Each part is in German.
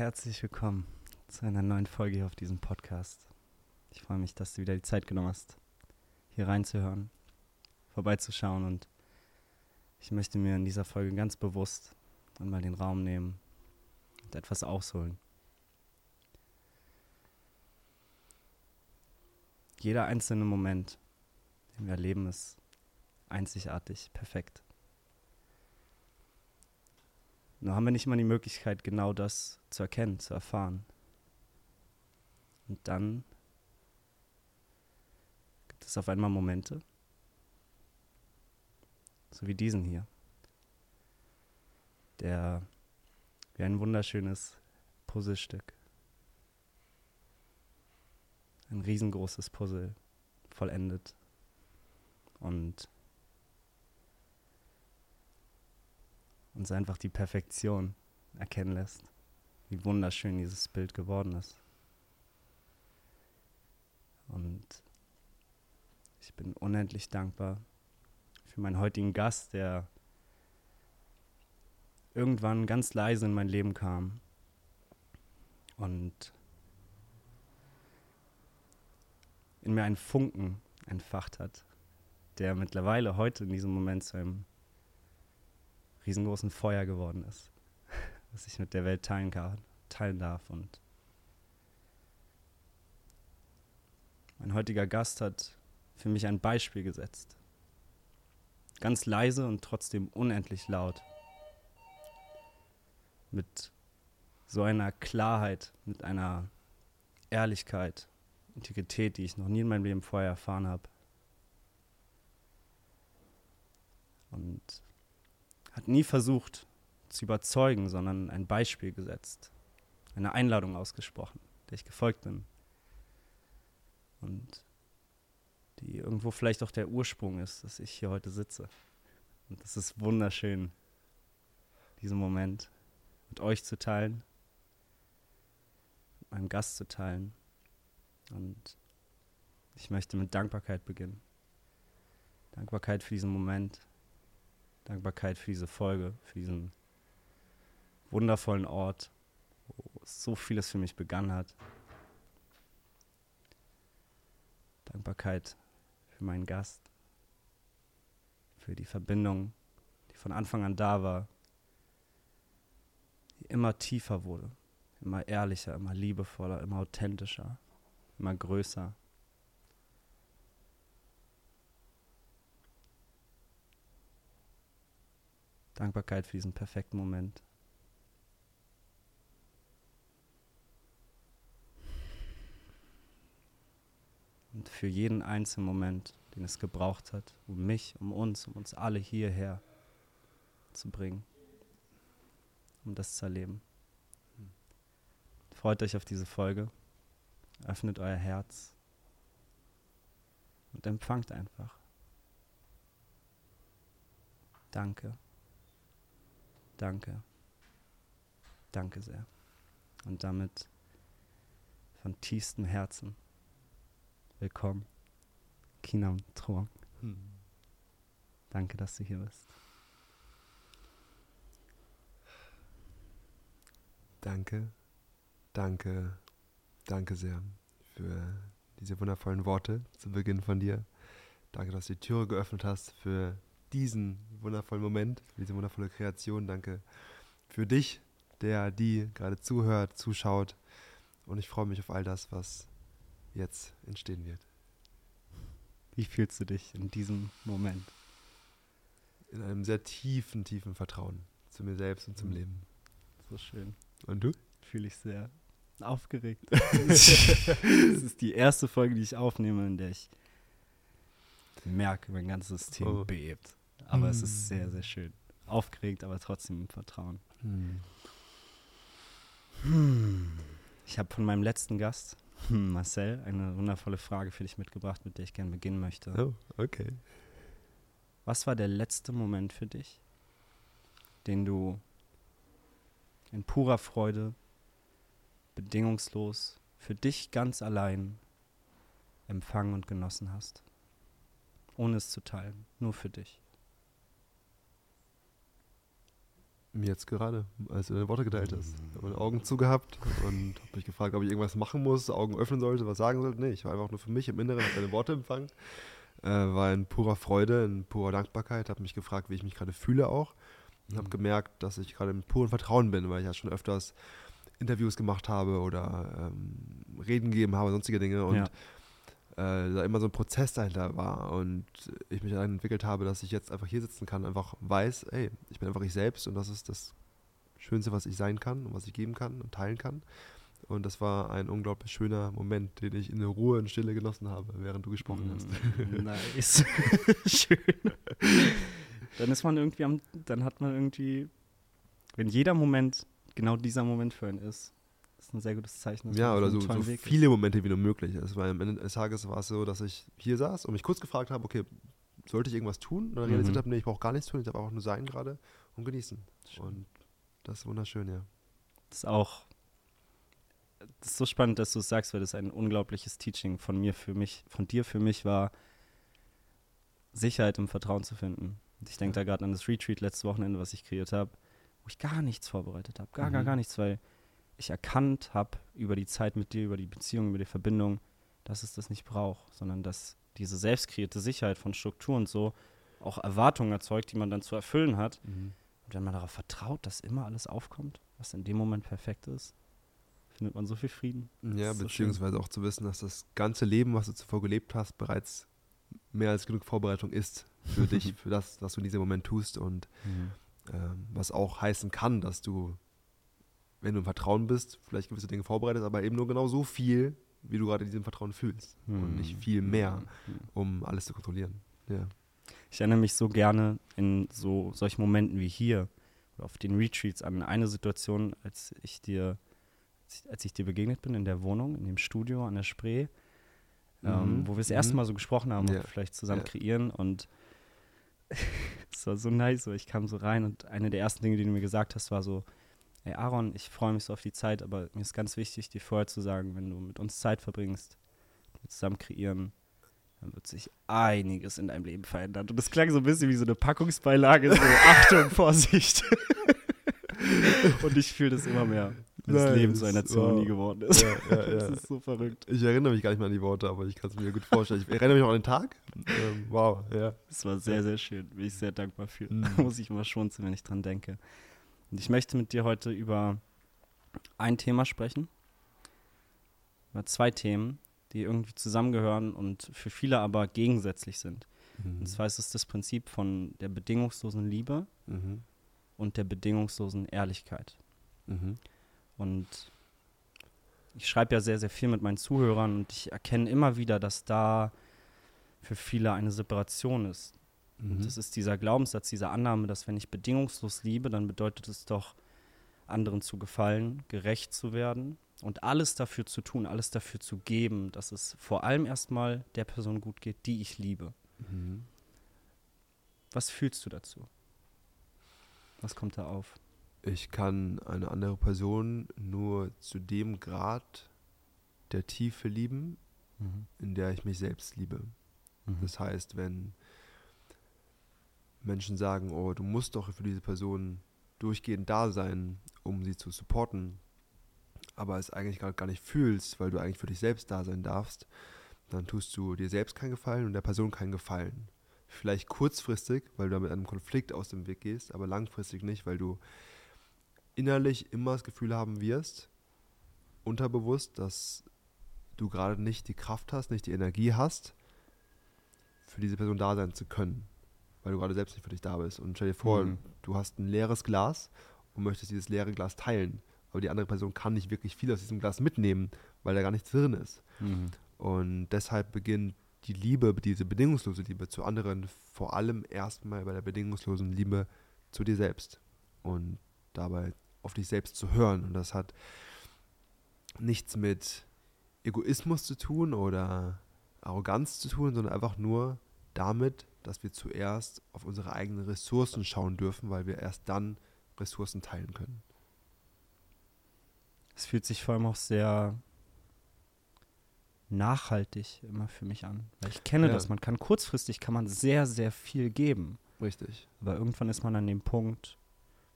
Herzlich willkommen zu einer neuen Folge hier auf diesem Podcast. Ich freue mich, dass du wieder die Zeit genommen hast, hier reinzuhören, vorbeizuschauen und ich möchte mir in dieser Folge ganz bewusst einmal den Raum nehmen und etwas ausholen. Jeder einzelne Moment, den wir erleben, ist einzigartig, perfekt. Nur haben wir nicht immer die Möglichkeit, genau das zu erkennen, zu erfahren. Und dann gibt es auf einmal Momente, so wie diesen hier, der wie ein wunderschönes Puzzlestück, ein riesengroßes Puzzle vollendet und uns einfach die Perfektion erkennen lässt, wie wunderschön dieses Bild geworden ist. Und ich bin unendlich dankbar für meinen heutigen Gast, der irgendwann ganz leise in mein Leben kam und in mir einen Funken entfacht hat, der mittlerweile heute in diesem Moment zu einem riesengroßen Feuer geworden ist, was ich mit der Welt teilen, kann, teilen darf. Und mein heutiger Gast hat für mich ein Beispiel gesetzt. Ganz leise und trotzdem unendlich laut. Mit so einer Klarheit, mit einer Ehrlichkeit, Integrität, die ich noch nie in meinem Leben vorher erfahren habe. Und hat nie versucht zu überzeugen, sondern ein Beispiel gesetzt, eine Einladung ausgesprochen, der ich gefolgt bin. Und die irgendwo vielleicht auch der Ursprung ist, dass ich hier heute sitze. Und es ist wunderschön, diesen Moment mit euch zu teilen, mit meinem Gast zu teilen. Und ich möchte mit Dankbarkeit beginnen. Dankbarkeit für diesen Moment, Dankbarkeit für diese Folge, für diesen wundervollen Ort, wo so vieles für mich begangen hat. Dankbarkeit für meinen Gast, für die Verbindung, die von Anfang an da war, die immer tiefer wurde, immer ehrlicher, immer liebevoller, immer authentischer, immer größer. Dankbarkeit für diesen perfekten Moment. Und für jeden einzelnen Moment, den es gebraucht hat, um mich, um uns, um uns alle hierher zu bringen, um das zu erleben. Freut euch auf diese Folge, öffnet euer Herz und empfangt einfach. Danke. Danke. Danke sehr. Und damit von tiefstem Herzen willkommen, Kinam Trong. Hm. Danke, dass du hier bist. Danke, danke, danke sehr für diese wundervollen Worte zu Beginn von dir. Danke, dass du die Türe geöffnet hast für diesen wundervollen Moment, für diese wundervolle Kreation. Danke für dich, der die gerade zuhört, zuschaut. Und ich freue mich auf all das, was jetzt entstehen wird. Wie fühlst du dich in diesem Moment? In einem sehr tiefen, tiefen Vertrauen zu mir selbst und zum mhm. Leben. So schön. Und du? Fühle ich sehr aufgeregt. das ist die erste Folge, die ich aufnehme, in der ich merke, mein ganzes System oh. bebt. Aber hm. es ist sehr, hm. sehr schön. Aufgeregt, aber trotzdem im Vertrauen. Hm. Hm. Ich habe von meinem letzten Gast, hm, Marcel, eine wundervolle Frage für dich mitgebracht, mit der ich gerne beginnen möchte. Oh, okay. Was war der letzte Moment für dich, den du in purer Freude, bedingungslos, für dich ganz allein empfangen und genossen hast? Ohne es zu teilen, nur für dich. Jetzt gerade, als du deine Worte geteilt hast. Ich habe meine Augen zugehabt und habe mich gefragt, ob ich irgendwas machen muss, Augen öffnen sollte, was sagen sollte. Nee, ich war einfach nur für mich im Inneren, habe deine Worte empfangen. Äh, war in purer Freude, in purer Dankbarkeit, habe mich gefragt, wie ich mich gerade fühle auch. Und habe Mhm. gemerkt, dass ich gerade im puren Vertrauen bin, weil ich ja schon öfters Interviews gemacht habe oder ähm, Reden gegeben habe, sonstige Dinge. Und Ja. Äh, da immer so ein Prozess dahinter war und ich mich dann entwickelt habe, dass ich jetzt einfach hier sitzen kann, einfach weiß, ey, ich bin einfach ich selbst und das ist das Schönste, was ich sein kann und was ich geben kann und teilen kann. Und das war ein unglaublich schöner Moment, den ich in der Ruhe und Stille genossen habe, während du gesprochen hast. Mm, Nice. Schön. Dann ist man irgendwie am, dann hat man irgendwie, wenn jeder Moment genau dieser Moment für einen ist, ist ein sehr gutes Zeichen. dass Ja, oder so, so ist. viele Momente wie nur möglich. Es war am Ende des Tages war es so, dass ich hier saß und mich kurz gefragt habe, okay, sollte ich irgendwas tun? Und dann Mhm. realisiert habe, nee, ich brauche gar nichts tun, ich darf einfach nur sein gerade und genießen. Schön. Und das ist wunderschön, ja. Das ist auch, das ist so spannend, dass du es sagst, weil das ein unglaubliches Teaching von mir für mich, von dir für mich war, Sicherheit im Vertrauen zu finden. Und ich denke Ja. da gerade an das Retreat letztes Wochenende, was ich kreiert habe, wo ich gar nichts vorbereitet habe. Gar, gar, Mhm. gar nichts, weil ich erkannt habe über die Zeit mit dir, über die Beziehung, über die Verbindung, dass es das nicht braucht, sondern dass diese selbst kreierte Sicherheit von Struktur und so auch Erwartungen erzeugt, die man dann zu erfüllen hat. Und wenn man darauf vertraut, dass immer alles aufkommt, was in dem Moment perfekt ist, findet man so viel Frieden. Ja, ist so beziehungsweise auch zu wissen, dass das ganze Leben, was du zuvor gelebt hast, bereits mehr als genug Vorbereitung ist für dich, für das, was du in diesem Moment tust und ähm, was auch heißen kann, dass du, wenn du im Vertrauen bist, vielleicht gewisse Dinge vorbereitest, aber eben nur genau so viel, wie du gerade in diesem Vertrauen fühlst und nicht viel mehr, Mhm. um alles zu kontrollieren. Ja. Ich erinnere mich so gerne in so solchen Momenten wie hier auf den Retreats an eine Situation, als ich dir, als ich, dir begegnet bin in der Wohnung, in dem Studio an der Spree, ähm, Mhm, wo wir das mhm. erste Mal so gesprochen haben, ob Ja, wir vielleicht zusammen ja. kreieren und es war so nice, so ich kam so rein und eine der ersten Dinge, die du mir gesagt hast, war so, ey Aaron, ich freue mich so auf die Zeit, aber mir ist ganz wichtig, dir vorher zu sagen, wenn du mit uns Zeit verbringst, zusammen kreieren, dann wird sich einiges in deinem Leben verändern. Und das klang so ein bisschen wie so eine Packungsbeilage, so Achtung, Vorsicht. und ich fühle das immer mehr, wenn das Leben zu einer Zeremonie wow. geworden ist. Ja, ja, ja. Das ist so verrückt. Ich erinnere mich gar nicht mehr an die Worte, aber ich kann es mir gut vorstellen. Ich erinnere mich auch an den Tag. Ähm, wow, ja. Es war sehr, sehr schön. Bin ich sehr dankbar für. Mhm. Da muss ich immer schmunzeln, wenn ich dran denke. Und ich möchte mit dir heute über ein Thema sprechen. Über zwei Themen, die irgendwie zusammengehören und für viele aber gegensätzlich sind. Und zwar ist es das Prinzip von der bedingungslosen Liebe Mhm. und der bedingungslosen Ehrlichkeit. Mhm. Und ich schreibe ja sehr, sehr viel mit meinen Zuhörern und ich erkenne immer wieder, dass da für viele eine Separation ist. Mhm. Und das ist dieser Glaubenssatz, diese Annahme, dass wenn ich bedingungslos liebe, dann bedeutet es doch, anderen zu gefallen, gerecht zu werden und alles dafür zu tun, alles dafür zu geben, dass es vor allem erstmal der Person gut geht, die ich liebe. Mhm. Was fühlst du dazu? Was kommt da auf? Ich kann eine andere Person nur zu dem Grad der Tiefe lieben, in der ich mich selbst liebe. Das heißt, wenn Menschen sagen, oh, du musst doch für diese Person durchgehend da sein, um sie zu supporten, aber es eigentlich gar, gar nicht fühlst, weil du eigentlich für dich selbst da sein darfst, dann tust du dir selbst keinen Gefallen und der Person keinen Gefallen. Vielleicht kurzfristig, weil du mit einem Konflikt aus dem Weg gehst, aber langfristig nicht, weil du innerlich immer das Gefühl haben wirst, unterbewusst, dass du gerade nicht die Kraft hast, nicht die Energie hast, für diese Person da sein zu können, weil du gerade selbst nicht für dich da bist. Und stell dir vor, Mhm. du hast ein leeres Glas und möchtest dieses leere Glas teilen, aber die andere Person kann nicht wirklich viel aus diesem Glas mitnehmen, weil da gar nichts drin ist. Mhm. Und deshalb beginnt die Liebe, diese bedingungslose Liebe zu anderen, vor allem erstmal bei der bedingungslosen Liebe zu dir selbst. Und dabei auf dich selbst zu hören. Und das hat nichts mit Egoismus zu tun oder Arroganz zu tun, sondern einfach nur damit, dass wir zuerst auf unsere eigenen Ressourcen schauen dürfen, weil wir erst dann Ressourcen teilen können. Es fühlt sich vor allem auch sehr nachhaltig immer für mich an. Weil ich kenne Ja. das, man kann kurzfristig kann man sehr, sehr viel geben. Richtig. Aber irgendwann ist man an dem Punkt,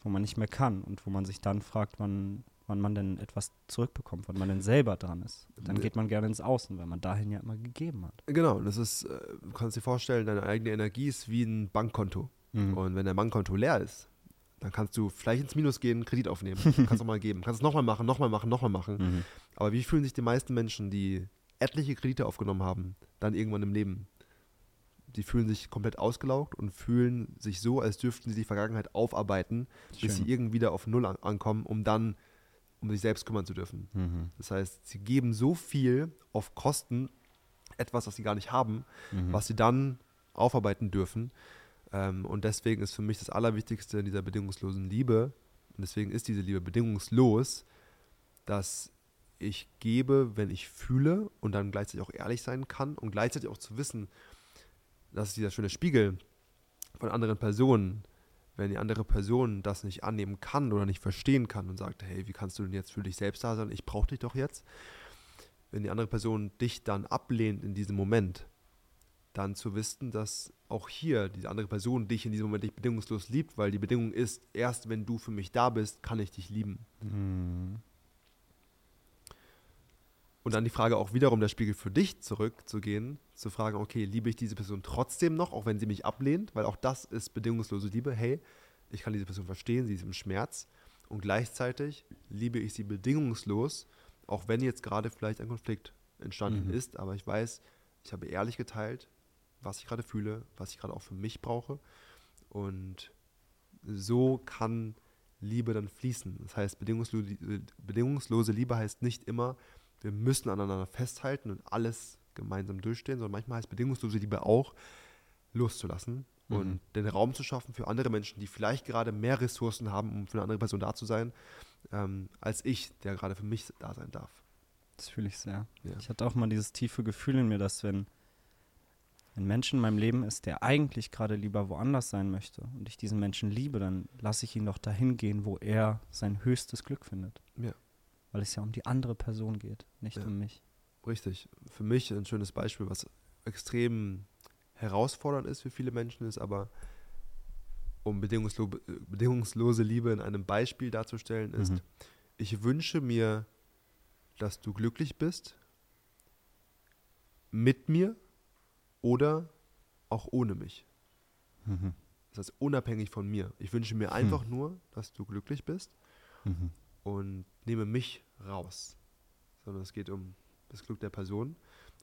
wo man nicht mehr kann und wo man sich dann fragt, wann, wann man denn etwas zurückbekommt, wann man denn selber dran ist. Dann geht man gerne ins Außen, weil man dahin ja immer gegeben hat. Genau, das ist, äh, du kannst dir vorstellen, deine eigene Energie ist wie ein Bankkonto. Mhm. Und wenn dein Bankkonto leer ist, dann kannst du vielleicht ins Minus gehen, Kredit aufnehmen. kannst auch mal geben. Kannst es nochmal machen, nochmal machen, nochmal machen. Mhm. Aber wie fühlen sich die meisten Menschen, die etliche Kredite aufgenommen haben, dann irgendwann im Leben? Die fühlen sich komplett ausgelaugt und fühlen sich so, als dürften sie die Vergangenheit aufarbeiten, bis sie Schön. irgendwie wieder auf Null an ankommen, um dann um sich selbst kümmern zu dürfen. Mhm. Das heißt, sie geben so viel auf Kosten etwas, was sie gar nicht haben, Mhm. was sie dann aufarbeiten dürfen. Ähm, und deswegen ist für mich das Allerwichtigste in dieser bedingungslosen Liebe, und deswegen ist diese Liebe bedingungslos, dass ich gebe, wenn ich fühle und dann gleichzeitig auch ehrlich sein kann und gleichzeitig auch zu wissen, dass dieser schöne Spiegel von anderen Personen, wenn die andere Person das nicht annehmen kann oder nicht verstehen kann und sagt, hey, wie kannst du denn jetzt für dich selbst da sein? Ich brauche dich doch jetzt. Wenn die andere Person dich dann ablehnt in diesem Moment, dann zu wissen, dass auch hier diese andere Person dich in diesem Moment nicht bedingungslos liebt, weil die Bedingung ist, erst wenn du für mich da bist, kann ich dich lieben. Mhm. Und dann die Frage auch wiederum der Spiegel für dich zurückzugehen, zu fragen, okay, liebe ich diese Person trotzdem noch, auch wenn sie mich ablehnt, weil auch das ist bedingungslose Liebe. Hey, ich kann diese Person verstehen, sie ist im Schmerz und gleichzeitig liebe ich sie bedingungslos, auch wenn jetzt gerade vielleicht ein Konflikt entstanden Mhm. ist, aber ich weiß, ich habe ehrlich geteilt, was ich gerade fühle, was ich gerade auch für mich brauche und so kann Liebe dann fließen. Das heißt, bedingungslose, bedingungslose Liebe heißt nicht immer, wir müssen aneinander festhalten und alles gemeinsam durchstehen, sondern manchmal heißt bedingungslose Liebe auch, loszulassen Mhm. und den Raum zu schaffen für andere Menschen, die vielleicht gerade mehr Ressourcen haben, um für eine andere Person da zu sein, ähm, als ich, der gerade für mich da sein darf. Das fühle ich sehr. Ja. Ich hatte auch mal dieses tiefe Gefühl in mir, dass wenn ein Mensch in meinem Leben ist, der eigentlich gerade lieber woanders sein möchte und ich diesen Menschen liebe, dann lasse ich ihn doch dahin gehen, wo er sein höchstes Glück findet. Ja. Weil es ja um die andere Person geht, nicht Ja. um mich. Richtig. Für mich ein schönes Beispiel, was extrem herausfordernd ist für viele Menschen, ist aber, um bedingungslo bedingungslose Liebe in einem Beispiel darzustellen, ist, Mhm. ich wünsche mir, dass du glücklich bist mit mir oder auch ohne mich. Mhm. Das heißt, unabhängig von mir. Ich wünsche mir einfach nur, dass du glücklich bist Mhm. Und nehme mich raus. Sondern es geht um das Glück der Person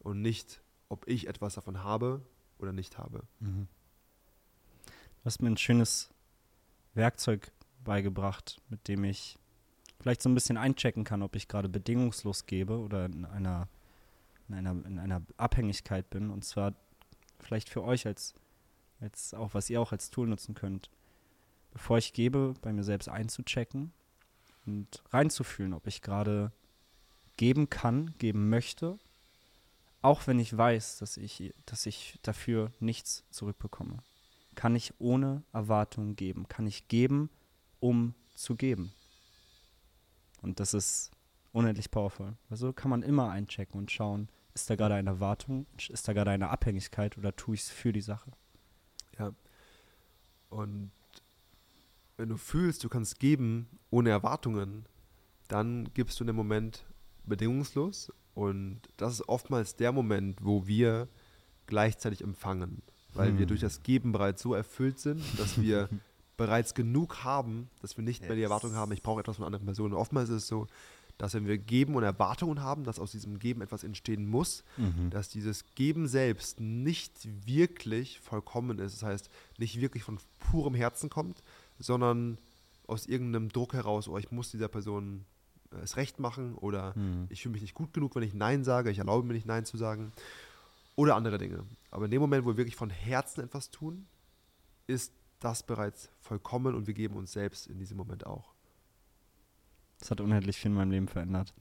und nicht, ob ich etwas davon habe oder nicht habe. Mhm. Du hast mir ein schönes Werkzeug beigebracht, mit dem ich vielleicht so ein bisschen einchecken kann, ob ich gerade bedingungslos gebe oder in einer, in einer, in einer Abhängigkeit bin. Und zwar vielleicht für euch als, als auch, was ihr auch als Tool nutzen könnt. Bevor ich gebe, bei mir selbst einzuchecken und reinzufühlen, ob ich gerade geben kann, geben möchte, auch wenn ich weiß, dass ich, dass ich dafür nichts zurückbekomme. Kann ich ohne Erwartung geben? Kann ich geben, um zu geben? Und das ist unendlich powerful. Also kann man immer einchecken und schauen, ist da gerade eine Erwartung, ist da gerade eine Abhängigkeit oder tue ich es für die Sache? Ja. Und wenn du fühlst, du kannst geben ohne Erwartungen, dann gibst du in dem Moment bedingungslos. Und das ist oftmals der Moment, wo wir gleichzeitig empfangen. Weil wir Hm. durch das Geben bereits so erfüllt sind, dass wir bereits genug haben, dass wir nicht mehr die Erwartung Yes. haben, ich brauche etwas von anderen Personen. Oftmals ist es so, dass wenn wir geben und Erwartungen haben, dass aus diesem Geben etwas entstehen muss, dass dieses Geben selbst nicht wirklich vollkommen ist. Das heißt, nicht wirklich von purem Herzen kommt, sondern aus irgendeinem Druck heraus, oh, ich muss dieser Person äh, es recht machen oder Mhm. ich fühle mich nicht gut genug, wenn ich Nein sage, ich erlaube mir nicht Nein zu sagen oder andere Dinge. Aber in dem Moment, wo wir wirklich von Herzen etwas tun, ist das bereits vollkommen und wir geben uns selbst in diesem Moment auch. Das hat unendlich viel in meinem Leben verändert.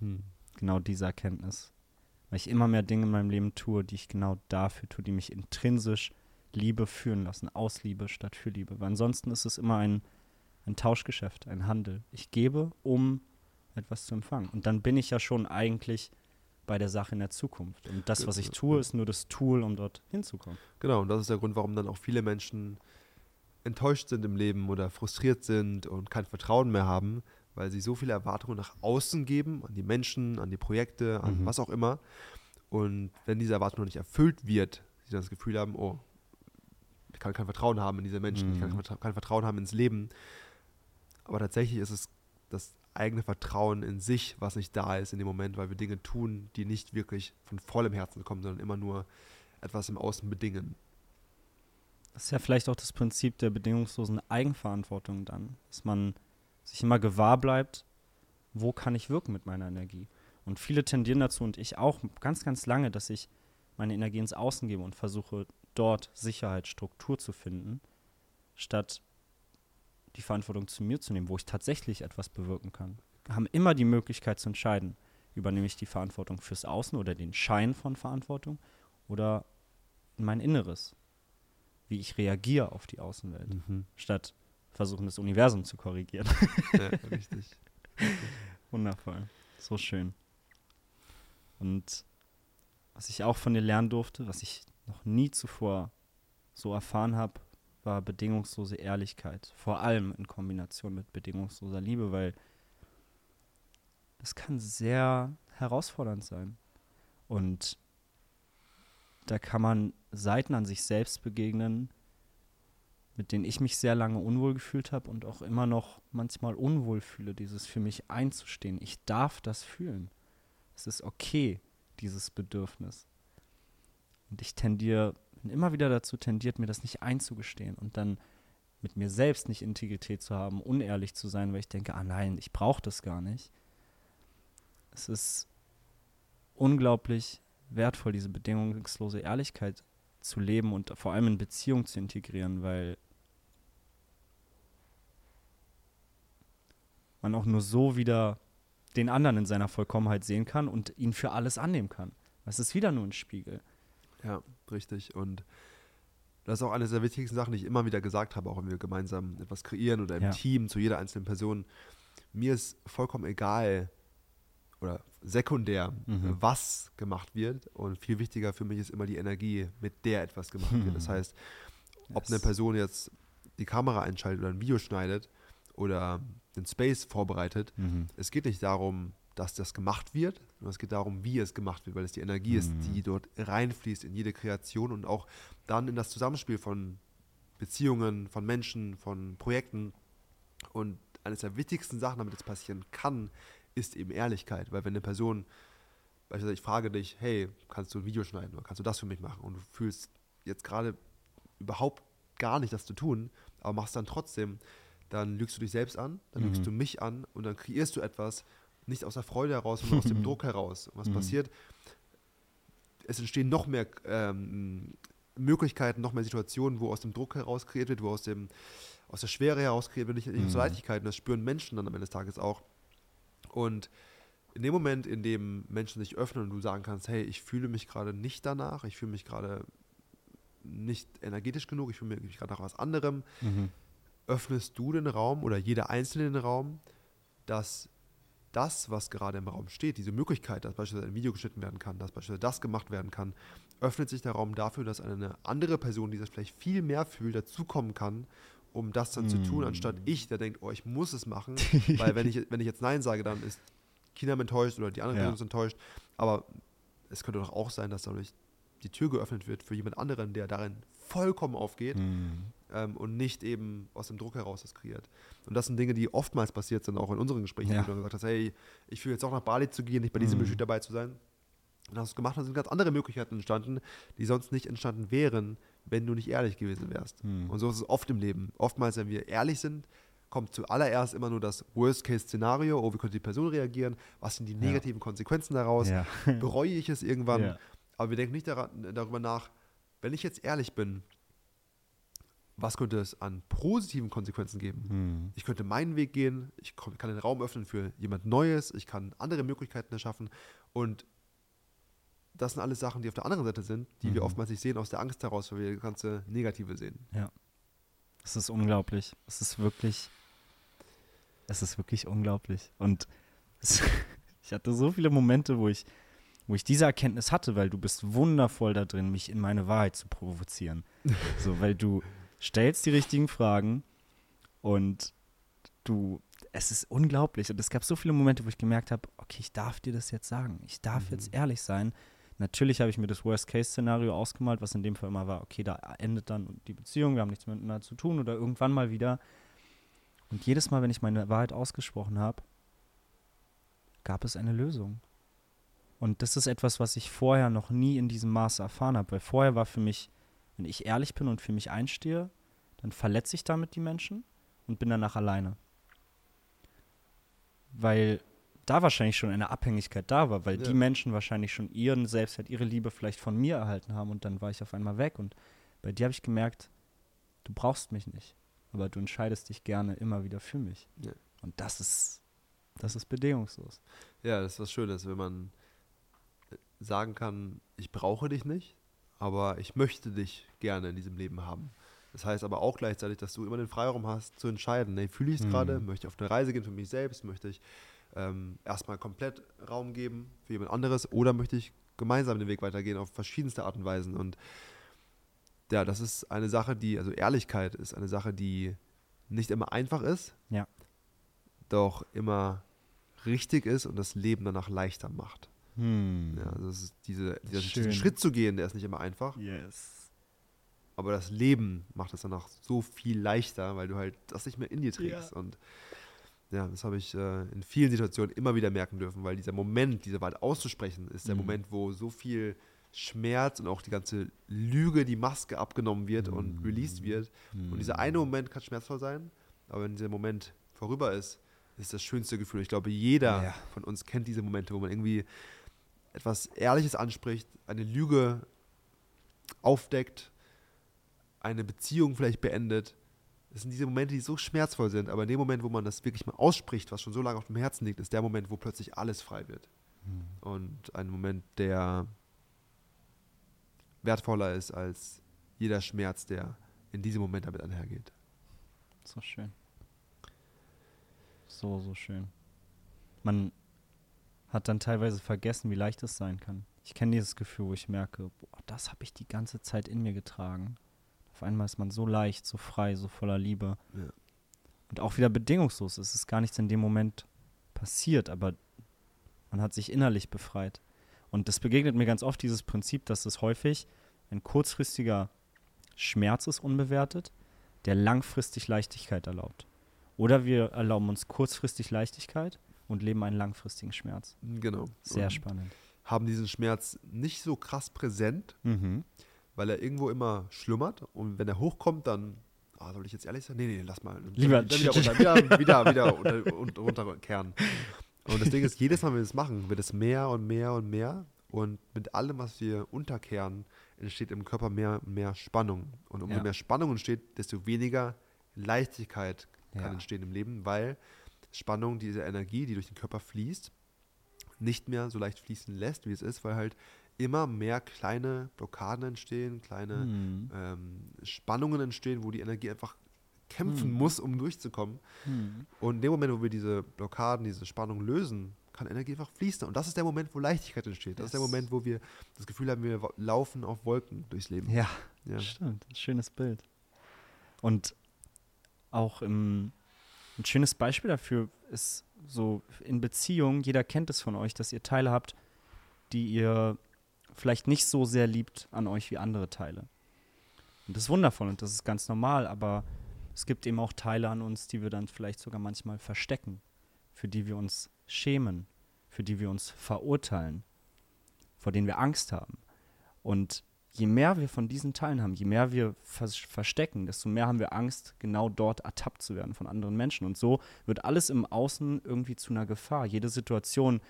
Genau diese Erkenntnis. Weil ich immer mehr Dinge in meinem Leben tue, die ich genau dafür tue, die mich intrinsisch Liebe führen lassen, aus Liebe statt für Liebe. Weil ansonsten ist es immer ein, ein Tauschgeschäft, ein Handel. Ich gebe, um etwas zu empfangen. Und dann bin ich ja schon eigentlich bei der Sache in der Zukunft. Und das, was ich tue, ist nur das Tool, um dort hinzukommen. Genau, und das ist der Grund, warum dann auch viele Menschen enttäuscht sind im Leben oder frustriert sind und kein Vertrauen mehr haben, weil sie so viele Erwartungen nach außen geben, an die Menschen, an die Projekte, an Mhm. was auch immer. Und wenn diese Erwartung noch nicht erfüllt wird, sie dann das Gefühl haben, oh, kann kein Vertrauen haben in diese Menschen, ich kann Mhm. kein kein Vertrauen haben ins Leben. Aber tatsächlich ist es das eigene Vertrauen in sich, was nicht da ist in dem Moment, weil wir Dinge tun, die nicht wirklich von vollem Herzen kommen, sondern immer nur etwas im Außen bedingen. Das ist ja vielleicht auch das Prinzip der bedingungslosen Eigenverantwortung dann, dass man sich immer gewahr bleibt, wo kann ich wirken mit meiner Energie. Und viele tendieren dazu und ich auch ganz, ganz lange, dass ich meine Energie ins Außen gebe und versuche dort Sicherheit, Struktur zu finden, statt die Verantwortung zu mir zu nehmen, wo ich tatsächlich etwas bewirken kann. Wir haben immer die Möglichkeit zu entscheiden, übernehme ich die Verantwortung fürs Außen oder den Schein von Verantwortung oder in mein Inneres, wie ich reagiere auf die Außenwelt, statt versuchen, das Universum zu korrigieren. Ja, richtig. Wundervoll. So schön. Und was ich auch von dir lernen durfte, was ich noch nie zuvor so erfahren habe, war bedingungslose Ehrlichkeit. Vor allem in Kombination mit bedingungsloser Liebe, weil das kann sehr herausfordernd sein. Und da kann man Seiten an sich selbst begegnen, mit denen ich mich sehr lange unwohl gefühlt habe und auch immer noch manchmal unwohl fühle, dieses für mich einzustehen. Ich darf das fühlen. Es ist okay, dieses Bedürfnis. Und ich tendiere, bin immer wieder dazu tendiert, mir das nicht einzugestehen und dann mit mir selbst nicht Integrität zu haben, unehrlich zu sein, weil ich denke, ah nein, ich brauche das gar nicht. Es ist unglaublich wertvoll, diese bedingungslose Ehrlichkeit zu leben und vor allem in Beziehung zu integrieren, weil man auch nur so wieder den anderen in seiner Vollkommenheit sehen kann und ihn für alles annehmen kann. Es ist wieder nur ein Spiegel. Ja, richtig. Und das ist auch eine der wichtigsten Sachen, die ich immer wieder gesagt habe, auch wenn wir gemeinsam etwas kreieren oder im Ja. Team zu jeder einzelnen Person. Mir ist vollkommen egal oder sekundär, Mhm. was gemacht wird. Und viel wichtiger für mich ist immer die Energie, mit der etwas gemacht wird. Das Mhm. heißt, ob Yes. eine Person jetzt die Kamera einschaltet oder ein Video schneidet oder den Space vorbereitet, Mhm. es geht nicht darum, dass das gemacht wird, sondern es geht darum, wie es gemacht wird, weil es die Energie ist, Mhm. die dort reinfließt in jede Kreation und auch dann in das Zusammenspiel von Beziehungen, von Menschen, von Projekten. Und eines der wichtigsten Sachen, damit es passieren kann, ist eben Ehrlichkeit. Weil wenn eine Person, beispielsweise ich frage dich, hey, kannst du ein Video schneiden oder kannst du das für mich machen? Und du fühlst jetzt gerade überhaupt gar nicht das zu tun, aber machst dann trotzdem, dann lügst du dich selbst an, dann lügst Mhm. du mich an und dann kreierst du etwas, nicht aus der Freude heraus, sondern aus dem Druck heraus. Und was Mhm. passiert? Es entstehen noch mehr ähm, Möglichkeiten, noch mehr Situationen, wo aus dem Druck heraus kreiert wird, wo aus, dem, aus der Schwere heraus kreiert wird, nicht, nicht aus der Mhm. Leichtigkeit. Und das spüren Menschen dann am Ende des Tages auch. Und in dem Moment, in dem Menschen sich öffnen und du sagen kannst, hey, ich fühle mich gerade nicht danach, ich fühle mich gerade nicht energetisch genug, ich fühle mich gerade nach was anderem, Mhm. öffnest du den Raum oder jeder Einzelne den Raum, dass das, was gerade im Raum steht, diese Möglichkeit, dass beispielsweise ein Video geschnitten werden kann, dass beispielsweise das gemacht werden kann, öffnet sich der Raum dafür, dass eine andere Person, die das vielleicht viel mehr fühlt, dazukommen kann, um das dann zu tun, Mm. anstatt ich, der denkt, oh, ich muss es machen, weil wenn ich, wenn ich jetzt Nein sage, dann ist Kinam enttäuscht oder die andere Ja. Person ist enttäuscht, aber es könnte doch auch sein, dass dadurch die Tür geöffnet wird für jemand anderen, der darin vollkommen aufgeht Mhm. ähm, und nicht eben aus dem Druck heraus das kreiert. Und das sind Dinge, die oftmals passiert sind, auch in unseren Gesprächen, Ja. wo du gesagt hast, hey, ich fühle jetzt auch nach Bali zu gehen, nicht bei diesem Mhm. Dabei zu sein. Und hast du es gemacht und sind ganz andere Möglichkeiten entstanden, die sonst nicht entstanden wären, wenn du nicht ehrlich gewesen wärst. Mhm. Und so ist es oft im Leben. Oftmals, wenn wir ehrlich sind, kommt zuallererst immer nur das Worst-Case-Szenario, oh, wie könnte die Person reagieren, was sind die Ja. negativen Konsequenzen daraus, Ja. bereue ich es irgendwann, Ja. aber wir denken nicht daran, darüber nach, wenn ich jetzt ehrlich bin, was könnte es an positiven Konsequenzen geben? Mhm. Ich könnte meinen Weg gehen, ich kann den Raum öffnen für jemand Neues, ich kann andere Möglichkeiten erschaffen und das sind alles Sachen, die auf der anderen Seite sind, die wir Mhm. oftmals nicht sehen aus der Angst heraus, weil wir das ganze Negative sehen. Es ist unglaublich. Es ist wirklich, es ist wirklich unglaublich. Und es, ich hatte so viele Momente, wo ich, wo ich diese Erkenntnis hatte, weil du bist wundervoll da drin, mich in meine Wahrheit zu provozieren. so, weil du stellst die richtigen Fragen und du, es ist unglaublich. Und es gab so viele Momente, wo ich gemerkt habe, okay, ich darf dir das jetzt sagen. Ich darf Mhm. jetzt ehrlich sein. Natürlich habe ich mir das Worst-Case-Szenario ausgemalt, was in dem Fall immer war, okay, da endet dann die Beziehung, wir haben nichts miteinander zu tun oder irgendwann mal wieder. Und jedes Mal, wenn ich meine Wahrheit ausgesprochen habe, gab es eine Lösung. Und das ist etwas, was ich vorher noch nie in diesem Maße erfahren habe. Weil vorher war für mich, wenn ich ehrlich bin und für mich einstehe, dann verletze ich damit die Menschen und bin danach alleine. Weil da wahrscheinlich schon eine Abhängigkeit da war, weil Ja. die Menschen wahrscheinlich schon ihren Selbstwert, ihre Liebe vielleicht von mir erhalten haben und dann war ich auf einmal weg. Und bei dir habe ich gemerkt, du brauchst mich nicht, aber du entscheidest dich gerne immer wieder für mich. Ja. Und das ist, das ist bedingungslos. Ja, das ist was Schönes, wenn man sagen kann, ich brauche dich nicht, aber ich möchte dich gerne in diesem Leben haben. Das heißt aber auch gleichzeitig, dass du immer den Freiraum hast zu entscheiden, nee, fühle ich es Mhm. gerade, möchte ich auf eine Reise gehen für mich selbst, möchte ich ähm, erstmal komplett Raum geben für jemand anderes oder möchte ich gemeinsam den Weg weitergehen auf verschiedenste Art und Weisen. Und ja, das ist eine Sache, die, also Ehrlichkeit ist eine Sache, die nicht immer einfach ist, Ja. doch immer richtig ist und das Leben danach leichter macht. Hm. Ja, also das ist diese, dieser, Schön. diesen Schritt zu gehen, der ist nicht immer einfach, Yes. aber das Leben macht es danach so viel leichter, weil du halt das nicht mehr in dir trägst. Ja. Und ja, das habe ich äh, in vielen Situationen immer wieder merken dürfen, weil dieser Moment, diese Wahrheit auszusprechen, ist der Mhm. Moment, wo so viel Schmerz und auch die ganze Lüge, die Maske abgenommen wird und Mhm. released wird. Und dieser eine Moment kann schmerzvoll sein, aber wenn dieser Moment vorüber ist, ist das schönste Gefühl. Ich glaube, jeder Ja. von uns kennt diese Momente, wo man irgendwie etwas Ehrliches anspricht, eine Lüge aufdeckt, eine Beziehung vielleicht beendet. Das sind diese Momente, die so schmerzvoll sind, aber in dem Moment, wo man das wirklich mal ausspricht, was schon so lange auf dem Herzen liegt, ist der Moment, wo plötzlich alles frei wird. Hm. Und ein Moment, der wertvoller ist als jeder Schmerz, der in diesem Moment damit einhergeht. So schön. So, so schön. Man hat dann teilweise vergessen, wie leicht es sein kann. Ich kenne dieses Gefühl, wo ich merke, boah, das habe ich die ganze Zeit in mir getragen. Auf einmal ist man so leicht, so frei, so voller Liebe. Ja. Und auch wieder bedingungslos. Es ist gar nichts in dem Moment passiert, aber man hat sich innerlich befreit. Und das begegnet mir ganz oft, dieses Prinzip, dass es häufig ein kurzfristiger Schmerz ist, unbewertet, der langfristig Leichtigkeit erlaubt. Oder wir erlauben uns kurzfristig Leichtigkeit und leben einen langfristigen Schmerz. Genau. Sehr Und spannend. Haben diesen Schmerz nicht so krass präsent, Mhm. weil er irgendwo immer schlummert und wenn er hochkommt, dann, ah, soll ich jetzt ehrlich sein? Nee, nee, lass mal. Lieber- dann wieder runter, wieder, wieder, wieder unter, und runterkehren. Und das Ding ist, jedes Mal, wenn wir das machen, wird es mehr und mehr und mehr und mit allem, was wir unterkehren, entsteht im Körper mehr und mehr Spannung. Und umso Ja. mehr Spannung entsteht, desto weniger Leichtigkeit kann Ja. entstehen im Leben, weil Spannung, diese Energie, die durch den Körper fließt, nicht mehr so leicht fließen lässt, wie es ist, weil halt immer mehr kleine Blockaden entstehen, kleine Mhm. ähm, Spannungen entstehen, wo die Energie einfach kämpfen Hm. muss, um durchzukommen. Mhm. Und in dem Moment, wo wir diese Blockaden, diese Spannung lösen, kann Energie einfach fließen. Und das ist der Moment, wo Leichtigkeit entsteht. Das ist der Yes. Moment, wo wir das Gefühl haben, wir laufen auf Wolken durchs Leben. Ja, Ja. stimmt. Schönes Bild. Und auch im, ein schönes Beispiel dafür ist so in Beziehungen, jeder kennt es von euch, dass ihr Teile habt, die ihr vielleicht nicht so sehr liebt an euch wie andere Teile. Und das ist wundervoll und das ist ganz normal, aber es gibt eben auch Teile an uns, die wir dann vielleicht sogar manchmal verstecken, für die wir uns schämen, für die wir uns verurteilen, vor denen wir Angst haben. Und je mehr wir von diesen Teilen haben, je mehr wir vers verstecken, desto mehr haben wir Angst, genau dort ertappt zu werden von anderen Menschen. Und so wird alles im Außen irgendwie zu einer Gefahr. Jede Situation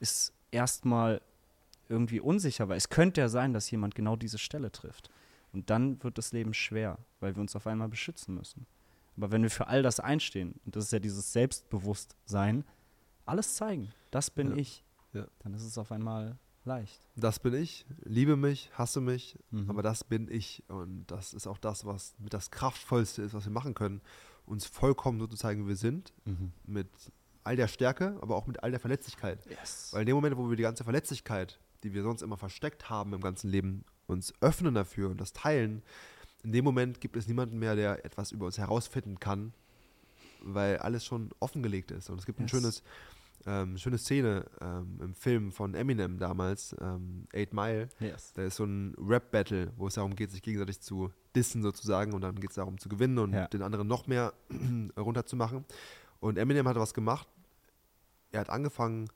ist erstmal irgendwie unsicher, weil es könnte ja sein, dass jemand genau diese Stelle trifft. Und dann wird das Leben schwer, weil wir uns auf einmal beschützen müssen. Aber wenn wir für all das einstehen, und das ist ja dieses Selbstbewusstsein, alles zeigen, das bin Ja. ich, Ja. dann ist es auf einmal leicht. Das bin ich, liebe mich, hasse mich, Mhm. aber das bin ich. Und das ist auch das, was mit das Kraftvollste ist, was wir machen können. Uns vollkommen so zu zeigen, wie wir sind, Mhm. mit all der Stärke, aber auch mit all der Verletzlichkeit. Yes. Weil in dem Moment, wo wir die ganze Verletzlichkeit, die wir sonst immer versteckt haben im ganzen Leben, uns öffnen dafür und das teilen, in dem Moment gibt es niemanden mehr, der etwas über uns herausfinden kann, weil alles schon offengelegt ist. Und es gibt yes. ein schönes, ähm, schöne Szene ähm, im Film von Eminem damals, ähm, Eight Mile. Yes. Da ist so ein Rap-Battle, wo es darum geht, sich gegenseitig zu dissen sozusagen und dann geht es darum zu gewinnen und ja. den anderen noch mehr runterzumachen. Und Eminem hat was gemacht. Er hat angefangen,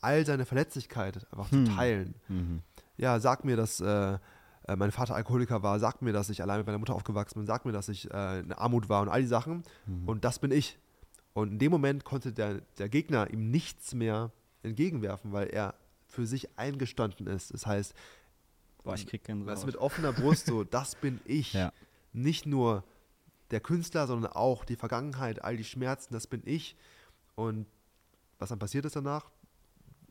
all seine Verletzlichkeit einfach hm. zu teilen. Mhm. Ja, sag mir, dass äh, äh, mein Vater Alkoholiker war, sag mir, dass ich allein mit meiner Mutter aufgewachsen bin, sag mir, dass ich äh, in Armut war und all die Sachen. Mhm. Und das bin ich. Und in dem Moment konnte der, der Gegner ihm nichts mehr entgegenwerfen, weil er für sich eingestanden ist. Das heißt, Boah, ich krieg was mit offener Brust so, das bin ich. Ja. Nicht nur der Künstler, sondern auch die Vergangenheit, all die Schmerzen, das bin ich. Und was dann passiert ist danach?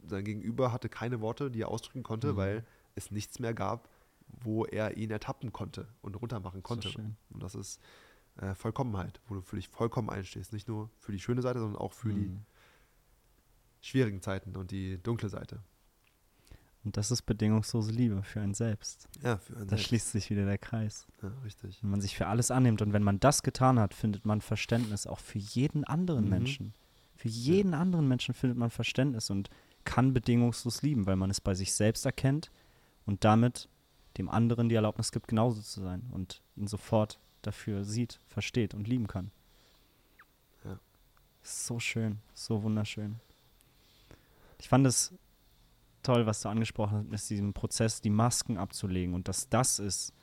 Sein Gegenüber hatte keine Worte, die er ausdrücken konnte, mhm. weil es nichts mehr gab, wo er ihn ertappen konnte und runtermachen konnte. Das und das ist äh, Vollkommenheit, wo du für dich vollkommen einstehst. Nicht nur für die schöne Seite, sondern auch für mhm. die schwierigen Zeiten und die dunkle Seite. Und das ist bedingungslose Liebe für einen selbst. Ja, für einen da selbst. schließt sich wieder der Kreis. Ja, richtig. Wenn man sich für alles annimmt und wenn man das getan hat, findet man Verständnis auch für jeden anderen mhm. Menschen. Für jeden ja. anderen Menschen findet man Verständnis und kann bedingungslos lieben, weil man es bei sich selbst erkennt und damit dem anderen die Erlaubnis gibt, genauso zu sein und ihn sofort dafür sieht, versteht und lieben kann. Ja. So schön, so wunderschön. Ich fand es toll, was du angesprochen hast, mit diesem Prozess, die Masken abzulegen und dass das ist,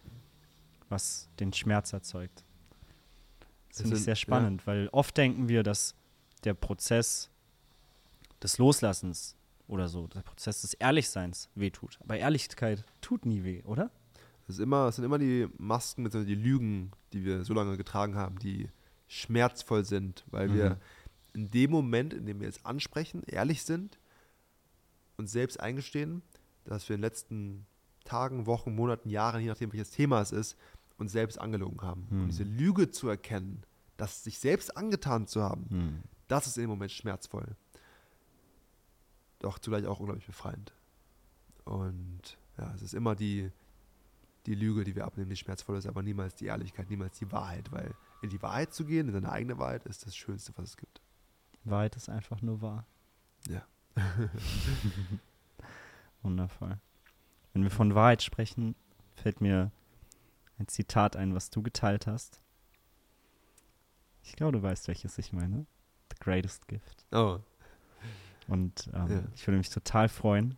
was den Schmerz erzeugt. Das finde ich sehr spannend, ja. weil oft denken wir, dass der Prozess des Loslassens oder so, der Prozess des Ehrlichseins wehtut. Aber Ehrlichkeit tut nie weh, oder? Es, immer, es sind immer die Masken, die Lügen, die wir so lange getragen haben, die schmerzvoll sind, weil mhm. wir in dem Moment, in dem wir es ansprechen, ehrlich sind, uns selbst eingestehen, dass wir in den letzten Tagen, Wochen, Monaten, Jahren, je nachdem welches Thema es ist, uns selbst angelogen haben. Mhm. Und diese Lüge zu erkennen, das sich selbst angetan zu haben, mhm. das ist im Moment schmerzvoll doch zugleich auch unglaublich befreiend. Und ja, es ist immer die, die Lüge, die wir abnehmen, die schmerzvoll ist, aber niemals die Ehrlichkeit, niemals die Wahrheit, weil in die Wahrheit zu gehen, in seine eigene Wahrheit, ist das Schönste, was es gibt. Wahrheit ist einfach nur wahr. Ja. Wundervoll. Wenn wir von Wahrheit sprechen, fällt mir ein Zitat ein, was du geteilt hast. Ich glaube, du weißt, welches ich meine. The greatest gift. Oh, und ähm, ja. ich würde mich total freuen,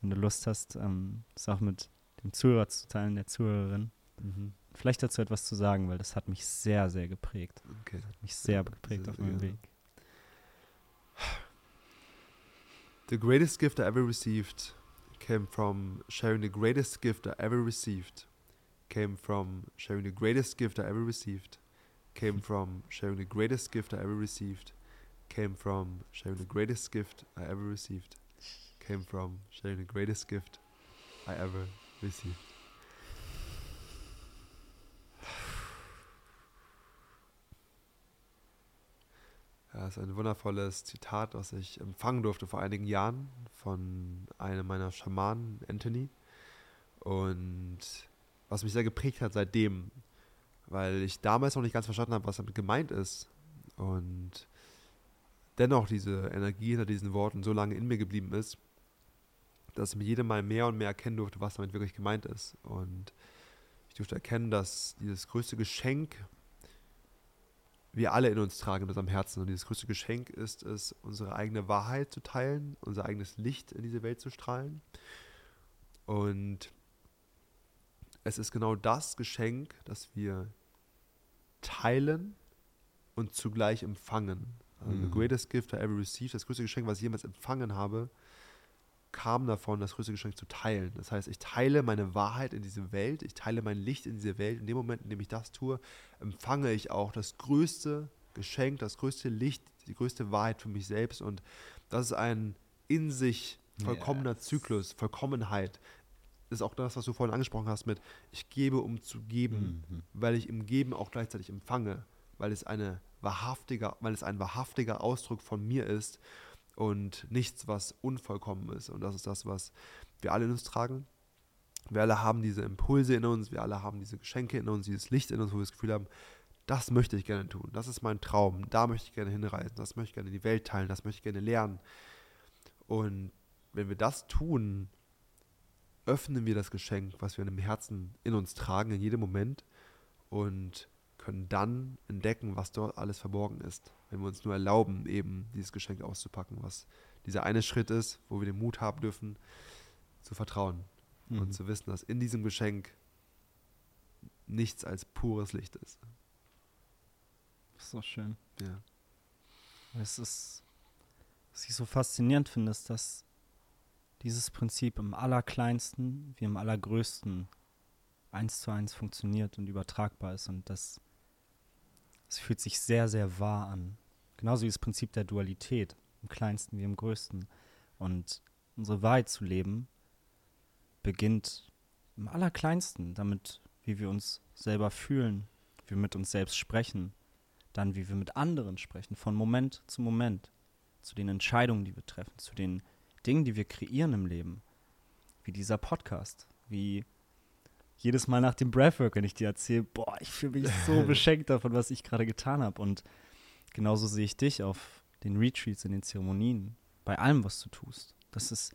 wenn du Lust hast, ähm, das auch mit dem Zuhörer zu teilen, der Zuhörerin. Mhm. Vielleicht dazu etwas zu sagen, weil das hat mich sehr, sehr geprägt. Okay. Das hat mich sehr geprägt auf meinem Weg. The greatest gift I ever received came from sharing the greatest gift I ever received. Came from sharing the greatest gift I ever received. Came from sharing the greatest gift I ever received came from sharing the greatest gift I ever received. Came from sharing the greatest gift I ever received. Ja, das ist ein wundervolles Zitat, was ich empfangen durfte vor einigen Jahren von einem meiner Schamanen, Anthony. Und was mich sehr geprägt hat seitdem, weil ich damals noch nicht ganz verstanden habe, was damit gemeint ist. Und dennoch diese Energie hinter diesen Worten so lange in mir geblieben ist, dass ich mir jedem Mal mehr und mehr erkennen durfte, was damit wirklich gemeint ist. Und ich durfte erkennen, dass dieses größte Geschenk wir alle in uns tragen, in unserem Herzen. Und dieses größte Geschenk ist es, unsere eigene Wahrheit zu teilen, unser eigenes Licht in diese Welt zu strahlen. Und es ist genau das Geschenk, das wir teilen und zugleich empfangen. Also mhm. The greatest gift I ever received, das größte Geschenk, was ich jemals empfangen habe, kam davon, das größte Geschenk zu teilen. Das heißt, ich teile meine Wahrheit in diese Welt, ich teile mein Licht in diese Welt. In dem Moment, in dem ich das tue, empfange ich auch das größte Geschenk, das größte Licht, die größte Wahrheit für mich selbst. Und das ist ein in sich vollkommener yes. Zyklus, Vollkommenheit. Das ist auch das, was du vorhin angesprochen hast mit, ich gebe, um zu geben, mhm. weil ich im Geben auch gleichzeitig empfange, weil es eine wahrhaftiger, weil es ein wahrhaftiger Ausdruck von mir ist und nichts, was unvollkommen ist. Und das ist das, was wir alle in uns tragen. Wir alle haben diese Impulse in uns, wir alle haben diese Geschenke in uns, dieses Licht in uns, wo wir das Gefühl haben, das möchte ich gerne tun, das ist mein Traum, da möchte ich gerne hinreisen, das möchte ich gerne in die Welt teilen, das möchte ich gerne lernen. Und wenn wir das tun, öffnen wir das Geschenk, was wir in dem Herzen in uns tragen, in jedem Moment und können dann entdecken, was dort alles verborgen ist, wenn wir uns nur erlauben, eben dieses Geschenk auszupacken, was dieser eine Schritt ist, wo wir den Mut haben dürfen, zu vertrauen mhm. und zu wissen, dass in diesem Geschenk nichts als pures Licht ist. Das ist so schön. Ja. Es ist, was ich so faszinierend finde, ist, dass dieses Prinzip im allerkleinsten wie im allergrößten eins zu eins funktioniert und übertragbar ist und das, das fühlt sich sehr, sehr wahr an. Genauso wie das Prinzip der Dualität, im kleinsten wie im größten. Und unsere Wahrheit zu leben beginnt im allerkleinsten, damit, wie wir uns selber fühlen, wie wir mit uns selbst sprechen, dann wie wir mit anderen sprechen, von Moment zu Moment, zu den Entscheidungen, die wir treffen, zu den Dingen, die wir kreieren im Leben, wie dieser Podcast, wie jedes Mal nach dem Breathwork, wenn ich dir erzähle, boah, ich fühle mich so beschenkt davon, was ich gerade getan habe. Und genauso sehe ich dich auf den Retreats, in den Zeremonien, bei allem, was du tust. Das ist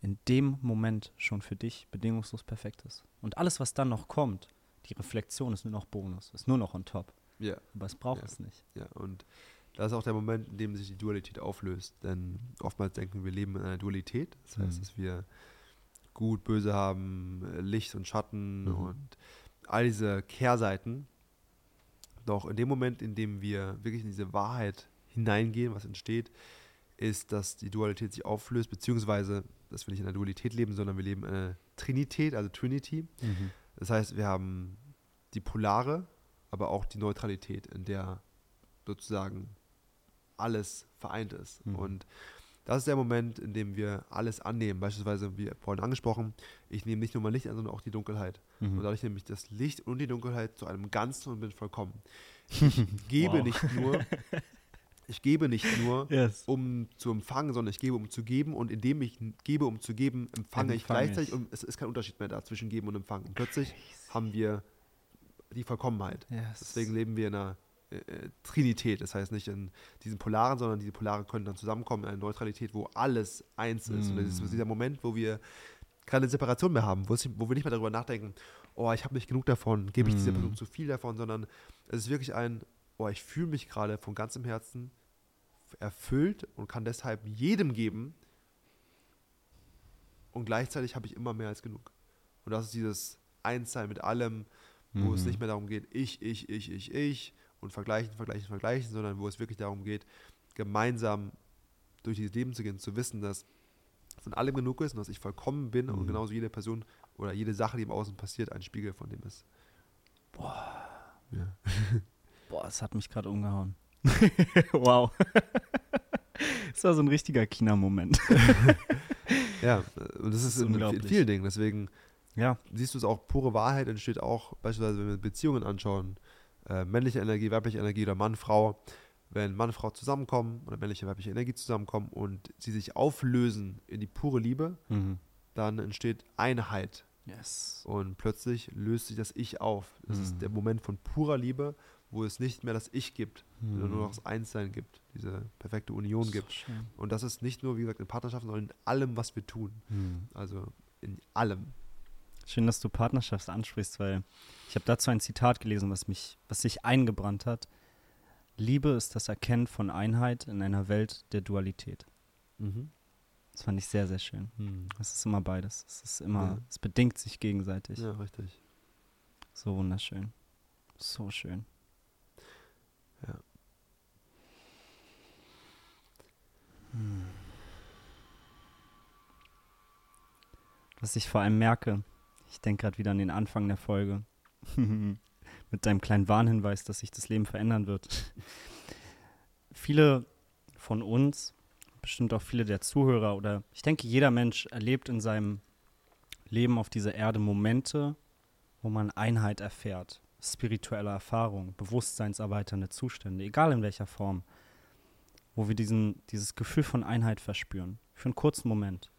in dem Moment schon für dich bedingungslos perfekt ist. Und alles, was dann noch kommt, die Reflexion ist nur noch Bonus, ist nur noch on top. Ja. Aber es braucht ja. es nicht. Ja, und das ist auch der Moment, in dem sich die Dualität auflöst. Denn oftmals denken wir, leben in einer Dualität. Das heißt, mhm. dass wir gut, böse haben, Licht und Schatten mhm. und all diese Kehrseiten. Doch in dem Moment, in dem wir wirklich in diese Wahrheit hineingehen, was entsteht, ist, dass die Dualität sich auflöst, beziehungsweise, dass wir nicht in einer Dualität leben, sondern wir leben in einer Trinität, also Trinity. Mhm. Das heißt, wir haben die Polare, aber auch die Neutralität, in der sozusagen alles vereint ist. Mhm. Und das ist der Moment, in dem wir alles annehmen. Beispielsweise, wie vorhin angesprochen, ich nehme nicht nur mein Licht an, sondern auch die Dunkelheit. Mhm. Und dadurch nehme ich das Licht und die Dunkelheit zu einem Ganzen und bin vollkommen. Ich gebe nicht nur, ich gebe nicht nur, yes. um zu empfangen, sondern ich gebe, um zu geben. Und indem ich gebe, um zu geben, empfange ich gleichzeitig. Ich. Und es ist kein Unterschied mehr da zwischen geben und empfangen. Und plötzlich Crazy. haben wir die Vollkommenheit. Yes. Deswegen leben wir in einer äh, äh, Trinität. Das heißt nicht in diesen Polaren, sondern diese Polare können dann zusammenkommen in eine Neutralität, wo alles eins ist. Mm. Und das ist dieser Moment, wo wir keine Separation mehr haben, wo, es, wo wir nicht mehr darüber nachdenken, oh, ich habe nicht genug davon, gebe ich mm. dieser Person zu viel davon, sondern es ist wirklich ein, oh, ich fühle mich gerade von ganzem Herzen erfüllt und kann deshalb jedem geben. Und gleichzeitig habe ich immer mehr als genug. Und das ist dieses Einssein mit allem, wo mm. es mhm. nicht mehr darum geht, ich, ich, ich, ich, ich, und vergleichen, vergleichen, vergleichen, sondern wo es wirklich darum geht, gemeinsam durch dieses Leben zu gehen, zu wissen, dass von allem genug ist und dass ich vollkommen bin mhm. und genauso jede Person oder jede Sache, die im Außen passiert, ein Spiegel von dem ist. Boah. Ja. Boah, es hat mich gerade umgehauen. wow. das war so ein richtiger China-Moment. ja, und das ist, ist in vielen Dingen. Deswegen ja. siehst du es auch, pure Wahrheit entsteht auch, beispielsweise, wenn wir Beziehungen anschauen, äh, männliche Energie, weibliche Energie oder Mann, Frau, wenn Mann und Frau zusammenkommen oder männliche, weibliche Energie zusammenkommen und sie sich auflösen in die pure Liebe, mhm. dann entsteht Einheit. Yes. Und plötzlich löst sich das Ich auf. Das mhm. ist der Moment von purer Liebe, wo es nicht mehr das Ich gibt, mhm. sondern nur noch das Einssein gibt, diese perfekte Union so gibt. Schön. Und das ist nicht nur, wie gesagt, in Partnerschaften, sondern in allem, was wir tun. Mhm. Also in allem. Schön, dass du Partnerschaft ansprichst, weil ich habe dazu ein Zitat gelesen, was mich, was sich eingebrannt hat. Liebe ist das Erkennen von Einheit in einer Welt der Dualität. Mhm. Das fand ich sehr, sehr schön. Mhm. Es ist immer beides. Es ist immer, ja. es bedingt sich gegenseitig. Ja, richtig. So wunderschön. So schön. Ja. Hm. Was ich vor allem merke, ich denke gerade wieder an den Anfang der Folge. Mit deinem kleinen Warnhinweis, dass sich das Leben verändern wird. viele von uns, bestimmt auch viele der Zuhörer oder ich denke, jeder Mensch erlebt in seinem Leben auf dieser Erde Momente, wo man Einheit erfährt. Spirituelle Erfahrung, bewusstseinserweiternde Zustände, egal in welcher Form, wo wir diesen, dieses Gefühl von Einheit verspüren. Für einen kurzen Moment.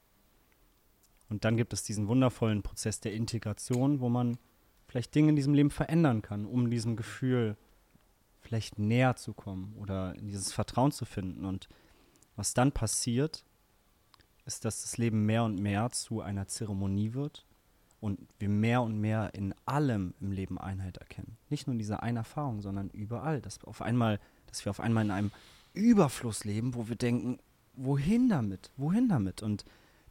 Und dann gibt es diesen wundervollen Prozess der Integration, wo man vielleicht Dinge in diesem Leben verändern kann, um diesem Gefühl vielleicht näher zu kommen oder in dieses Vertrauen zu finden. Und was dann passiert, ist, dass das Leben mehr und mehr zu einer Zeremonie wird und wir mehr und mehr in allem im Leben Einheit erkennen. Nicht nur in dieser einen Erfahrung, sondern überall. Dass auf einmal, dass wir auf einmal in einem Überfluss leben, wo wir denken, wohin damit? Wohin damit? Und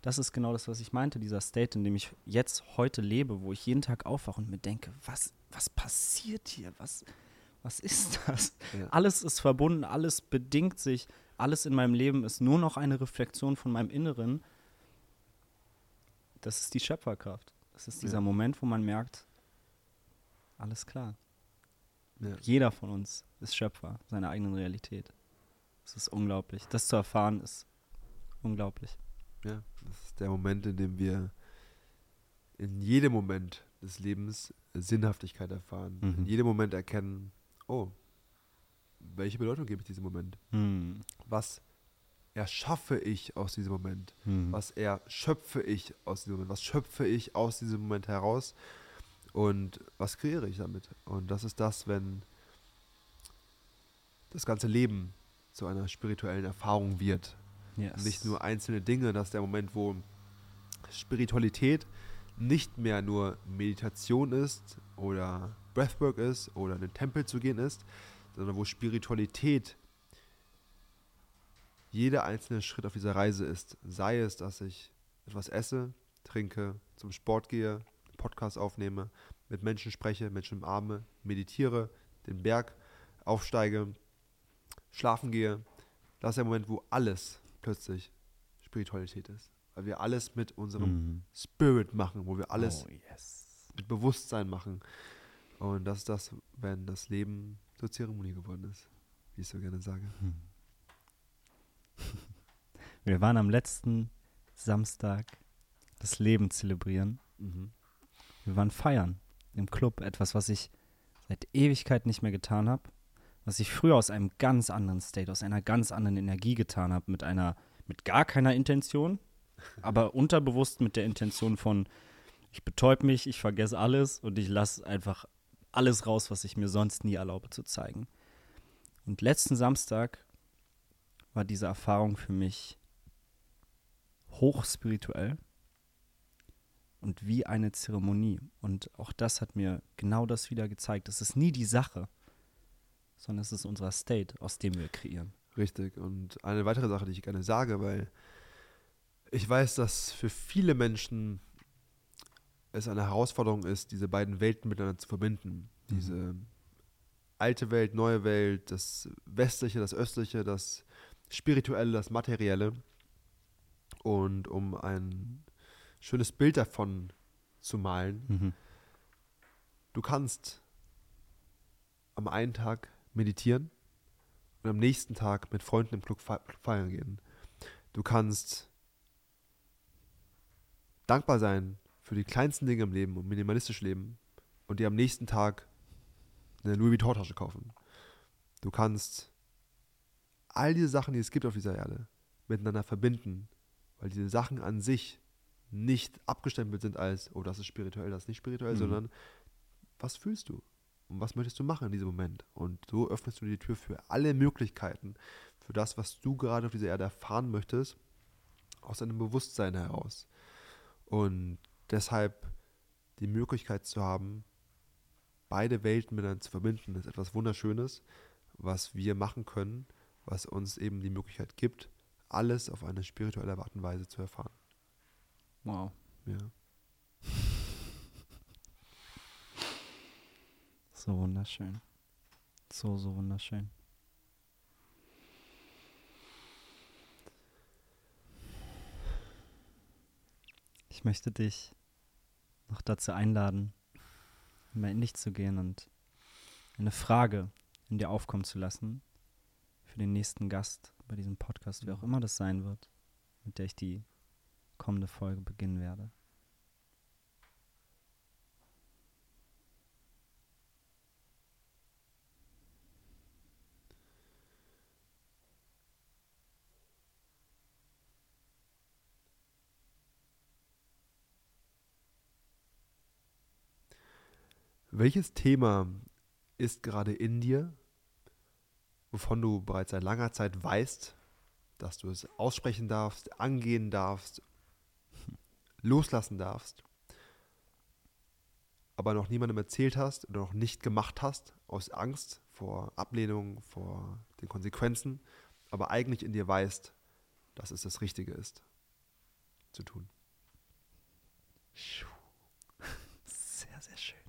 das ist genau das, was ich meinte, dieser State, in dem ich jetzt heute lebe, wo ich jeden Tag aufwache und mir denke, was, was passiert hier? Was, was ist das? Ja. Alles ist verbunden, alles bedingt sich, alles in meinem Leben ist nur noch eine Reflexion von meinem Inneren. Das ist die Schöpferkraft. Das ist dieser ja. Moment, wo man merkt, alles klar. Ja. Jeder von uns ist Schöpfer seiner eigenen Realität. Das ist unglaublich. Das zu erfahren ist unglaublich. Ja, das ist der Moment, in dem wir in jedem Moment des Lebens Sinnhaftigkeit erfahren. Mhm. In jedem Moment erkennen, oh, welche Bedeutung gebe ich diesem Moment? Mhm. Was erschaffe ich aus diesem Moment? Mhm. Was erschöpfe ich aus diesem Moment? Was schöpfe ich aus diesem Moment heraus? Und was kreiere ich damit? Und das ist das, wenn das ganze Leben zu einer spirituellen Erfahrung wird. Yes. Nicht nur einzelne Dinge, das ist der Moment, wo Spiritualität nicht mehr nur Meditation ist oder Breathwork ist oder in den Tempel zu gehen ist, sondern wo Spiritualität jeder einzelne Schritt auf dieser Reise ist. Sei es, dass ich etwas esse, trinke, zum Sport gehe, Podcast aufnehme, mit Menschen spreche, Menschen umarme, meditiere, den Berg aufsteige, schlafen gehe. Das ist der Moment, wo alles plötzlich Spiritualität ist. Weil wir alles mit unserem mhm. Spirit machen, wo wir alles oh, yes. mit Bewusstsein machen. Und das ist das, wenn das Leben zur Zeremonie geworden ist, wie ich so gerne sage. Hm. Wir waren am letzten Samstag das Leben zelebrieren. Mhm. Wir waren feiern im Club, etwas, was ich seit Ewigkeit nicht mehr getan habe was ich früher aus einem ganz anderen State, aus einer ganz anderen Energie getan habe, mit einer, mit gar keiner Intention, aber unterbewusst mit der Intention von, ich betäub mich, ich vergesse alles und ich lasse einfach alles raus, was ich mir sonst nie erlaube zu zeigen. Und letzten Samstag war diese Erfahrung für mich hochspirituell und wie eine Zeremonie. Und auch das hat mir genau das wieder gezeigt. Es ist nie die Sache, sondern es ist unser State, aus dem wir kreieren. Richtig. Und eine weitere Sache, die ich gerne sage, weil ich weiß, dass für viele Menschen es eine Herausforderung ist, diese beiden Welten miteinander zu verbinden. Mhm. Diese alte Welt, neue Welt, das Westliche, das Östliche, das Spirituelle, das Materielle. Und um ein schönes Bild davon zu malen, mhm. du kannst am einen Tag meditieren und am nächsten Tag mit Freunden im Club feiern gehen. Du kannst dankbar sein für die kleinsten Dinge im Leben und minimalistisch leben und dir am nächsten Tag eine Louis Vuitton-Tasche kaufen. Du kannst all diese Sachen, die es gibt auf dieser Erde, miteinander verbinden, weil diese Sachen an sich nicht abgestempelt sind als, oh, das ist spirituell, das ist nicht spirituell, mhm. sondern was fühlst du? Und was möchtest du machen in diesem Moment? Und so öffnest du die Tür für alle Möglichkeiten, für das, was du gerade auf dieser Erde erfahren möchtest, aus deinem Bewusstsein heraus. Und deshalb die Möglichkeit zu haben, beide Welten miteinander zu verbinden, ist etwas Wunderschönes, was wir machen können, was uns eben die Möglichkeit gibt, alles auf eine spirituelle Art und Weise zu erfahren. Wow. Ja. So wunderschön. So, so wunderschön. Ich möchte dich noch dazu einladen, mal in dich zu gehen und eine Frage in dir aufkommen zu lassen für den nächsten Gast bei diesem Podcast, wer auch immer das sein wird, mit der ich die kommende Folge beginnen werde. Welches Thema ist gerade in dir, wovon du bereits seit langer Zeit weißt, dass du es aussprechen darfst, angehen darfst, loslassen darfst, aber noch niemandem erzählt hast oder noch nicht gemacht hast, aus Angst vor Ablehnung, vor den Konsequenzen, aber eigentlich in dir weißt, dass es das Richtige ist zu tun. Sehr, sehr schön.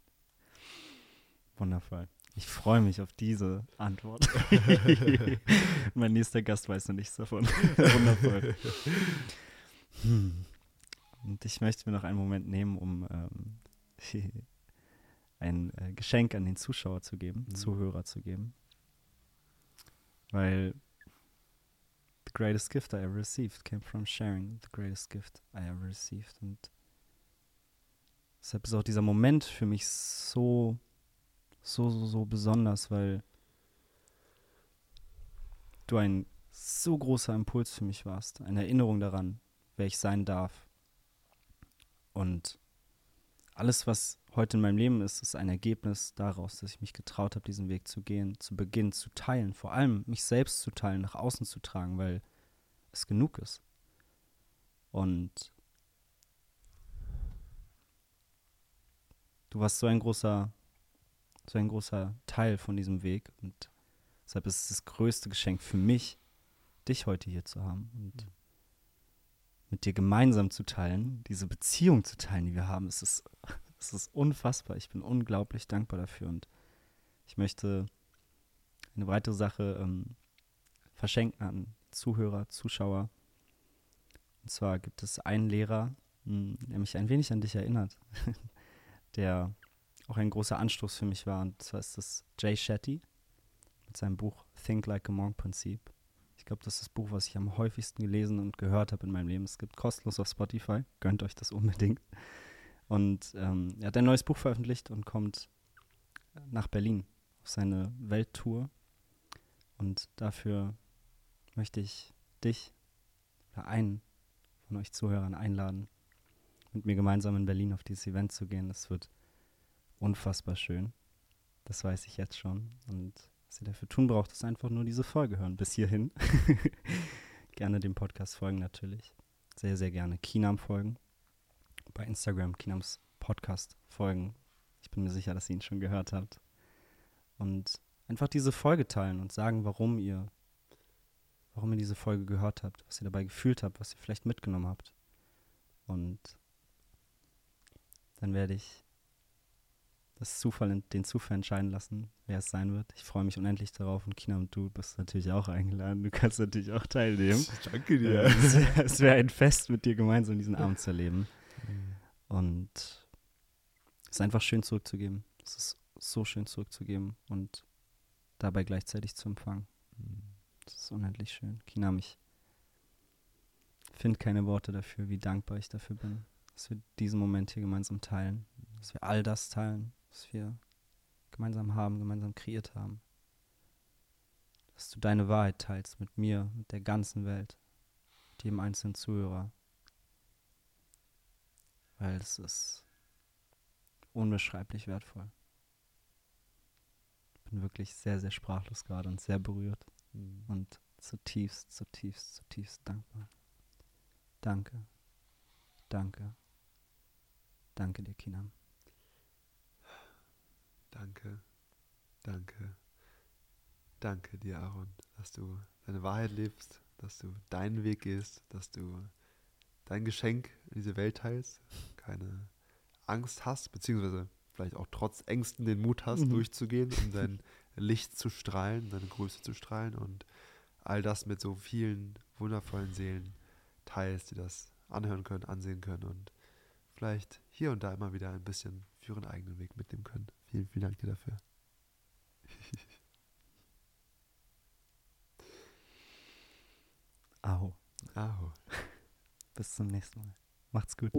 Wundervoll. Ich freue mich auf diese Antwort. mein nächster Gast weiß noch nichts davon. Wundervoll. Hm. Und ich möchte mir noch einen Moment nehmen, um ähm, ein äh, Geschenk an den Zuschauer zu geben, mhm. Zuhörer zu geben. Weil the greatest gift I ever received came from sharing the greatest gift I ever received. Und deshalb ist auch dieser Moment für mich so, so, so, so besonders, weil du ein so großer Impuls für mich warst, eine Erinnerung daran, wer ich sein darf. Und alles, was heute in meinem Leben ist, ist ein Ergebnis daraus, dass ich mich getraut habe, diesen Weg zu gehen, zu beginnen, zu teilen, vor allem mich selbst zu teilen, nach außen zu tragen, weil es genug ist. Und du warst so ein großer, so ein großer Teil von diesem Weg und deshalb ist es das größte Geschenk für mich, dich heute hier zu haben und mhm. mit dir gemeinsam zu teilen, diese Beziehung zu teilen, die wir haben. Es ist es ist unfassbar. Ich bin unglaublich dankbar dafür. Und ich möchte eine weitere Sache ähm, verschenken an Zuhörer, Zuschauer. Und zwar gibt es einen Lehrer, hm, der mich ein wenig an dich erinnert, der auch ein großer Anstoß für mich war. Und zwar ist das Jay Shetty mit seinem Buch Think Like a Monk Prinzip. Ich glaube, das ist das Buch, was ich am häufigsten gelesen und gehört habe in meinem Leben. Es gibt kostenlos auf Spotify. Gönnt euch das unbedingt. Und ähm, er hat ein neues Buch veröffentlicht und kommt nach Berlin auf seine Welttour. Und dafür möchte ich dich oder einen von euch Zuhörern einladen, mit mir gemeinsam in Berlin auf dieses Event zu gehen. Das wird unfassbar schön. Das weiß ich jetzt schon. Und was ihr dafür tun braucht, ist einfach nur diese Folge hören. Bis hierhin. gerne dem Podcast folgen natürlich. Sehr, sehr gerne Kinam folgen bei Instagram Kinams Podcast folgen. Ich bin mir sicher, dass ihr ihn schon gehört habt. Und einfach diese Folge teilen und sagen, warum ihr, warum ihr diese Folge gehört habt, was ihr dabei gefühlt habt, was ihr vielleicht mitgenommen habt. Und dann werde ich das Zufall, den Zufall entscheiden lassen, wer es sein wird. Ich freue mich unendlich darauf und Kina und du bist natürlich auch eingeladen. Du kannst natürlich auch teilnehmen. Danke dir. Äh, es wäre wär ein Fest, mit dir gemeinsam diesen Abend zu erleben. Und es ist einfach schön zurückzugeben. Es ist so schön zurückzugeben und dabei gleichzeitig zu empfangen. Das ist unendlich schön. Kina, ich finde keine Worte dafür, wie dankbar ich dafür bin, dass wir diesen Moment hier gemeinsam teilen, dass wir all das teilen, was wir gemeinsam haben, gemeinsam kreiert haben. Dass du deine Wahrheit teilst mit mir, mit der ganzen Welt, mit jedem einzelnen Zuhörer, weil es ist unbeschreiblich wertvoll. Ich bin wirklich sehr, sehr sprachlos gerade und sehr berührt mhm. und zutiefst, zutiefst, zutiefst dankbar. Danke, danke, danke dir, Kinam. Danke, danke, danke dir, Aaron, dass du deine Wahrheit lebst, dass du deinen Weg gehst, dass du dein Geschenk in diese Welt teilst, keine Angst hast, beziehungsweise vielleicht auch trotz Ängsten den Mut hast, mhm. durchzugehen, um dein Licht zu strahlen, deine Größe zu strahlen und all das mit so vielen wundervollen Seelen teilst, die das anhören können, ansehen können und vielleicht hier und da immer wieder ein bisschen ihren eigenen Weg mitnehmen können. Vielen, vielen Dank dir dafür. Aho. Aho. Bis zum nächsten Mal. Macht's gut.